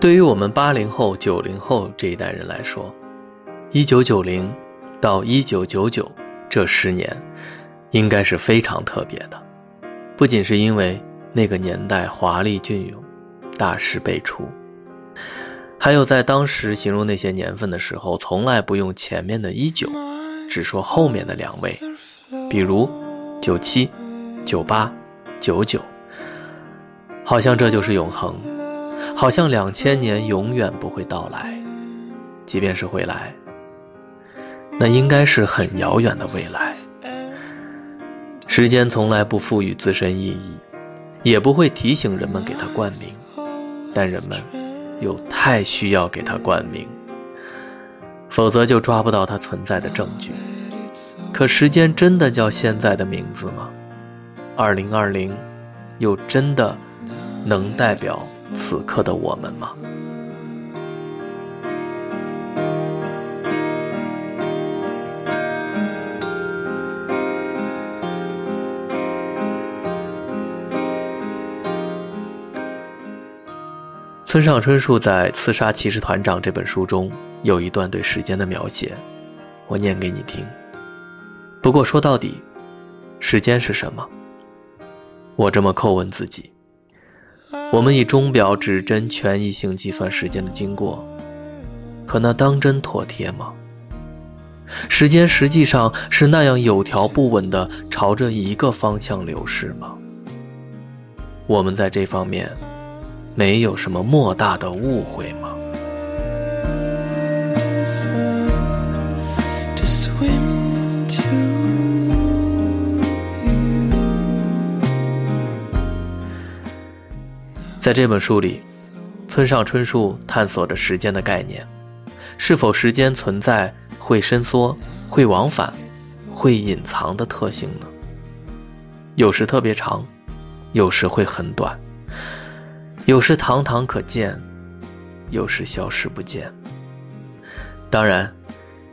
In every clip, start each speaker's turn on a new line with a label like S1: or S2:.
S1: 对于我们八零后、九零后这一代人来说，一九九零到一九九九这十年，应该是非常特别的。不仅是因为那个年代华丽隽永、大师辈出，还有在当时形容那些年份的时候，从来不用前面的一九，只说后面的两位，比如九七、九八、九九，好像这就是永恒。好像两千年永远不会到来，即便是会来，那应该是很遥远的未来。时间从来不赋予自身意义，也不会提醒人们给它冠名，但人们又太需要给它冠名，否则就抓不到它存在的证据。可时间真的叫现在的名字吗？二零二零，又真的？能代表此刻的我们吗？村上春树在《刺杀骑士团长》这本书中有一段对时间的描写，我念给你听。不过说到底，时间是什么？我这么叩问自己。我们以钟表、指针权益性计算时间的经过，可那当真妥帖吗？时间实际上是那样有条不紊地朝着一个方向流逝吗？我们在这方面没有什么莫大的误会吗？在这本书里，村上春树探索着时间的概念：是否时间存在会伸缩、会往返、会隐藏的特性呢？有时特别长，有时会很短；有时堂堂可见，有时消失不见。当然，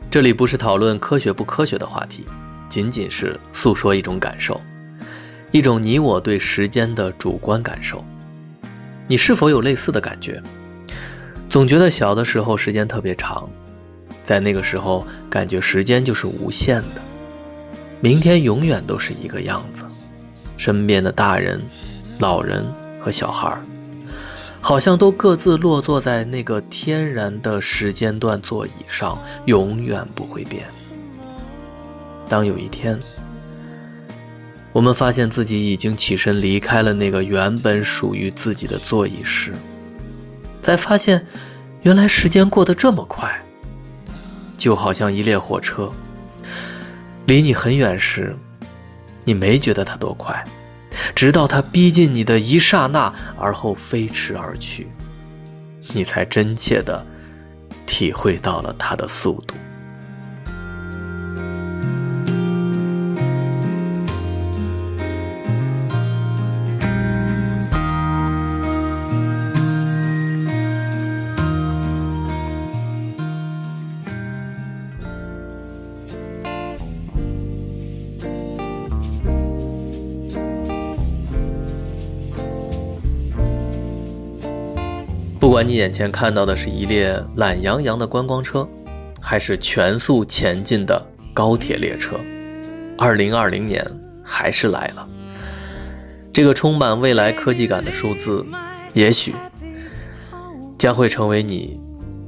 S1: 这里不是讨论科学不科学的话题，仅仅是诉说一种感受，一种你我对时间的主观感受。你是否有类似的感觉？总觉得小的时候时间特别长，在那个时候感觉时间就是无限的，明天永远都是一个样子。身边的大人、老人和小孩儿，好像都各自落座在那个天然的时间段座椅上，永远不会变。当有一天，我们发现自己已经起身离开了那个原本属于自己的座椅时，才发现，原来时间过得这么快。就好像一列火车，离你很远时，你没觉得它多快，直到它逼近你的一刹那，而后飞驰而去，你才真切的体会到了它的速度。管你眼前看到的是一列懒洋洋的观光车，还是全速前进的高铁列车，二零二零年还是来了。这个充满未来科技感的数字，也许将会成为你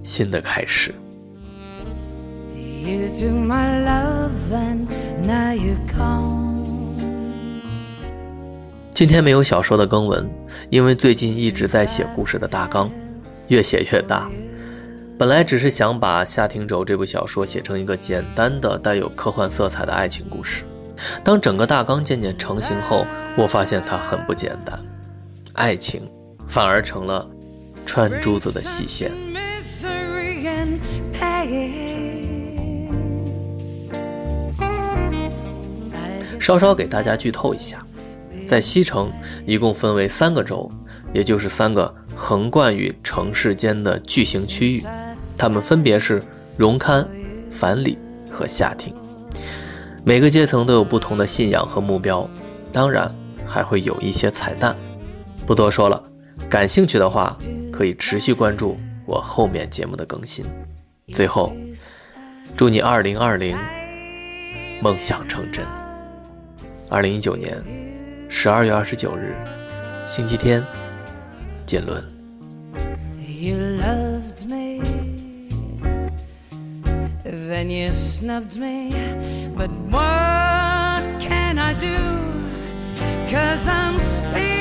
S1: 新的开始。今天没有小说的更文，因为最近一直在写故事的大纲。越写越大，本来只是想把《夏庭轴》这部小说写成一个简单的、带有科幻色彩的爱情故事，当整个大纲渐渐成型后，我发现它很不简单，爱情反而成了串珠子的细线。稍稍给大家剧透一下，在西城一共分为三个州，也就是三个横贯于城市间的巨型区域，它们分别是荣堪、凡里和夏町。每个阶层都有不同的信仰和目标，当然还会有一些彩蛋，不多说了。感兴趣的话，可以持续关注我后面节目的更新。最后，祝你二零二零梦想成真。二零一九年十二月二十九日，星期天，见论。You loved me, then you snubbed me, but what can I do? Cause I'm still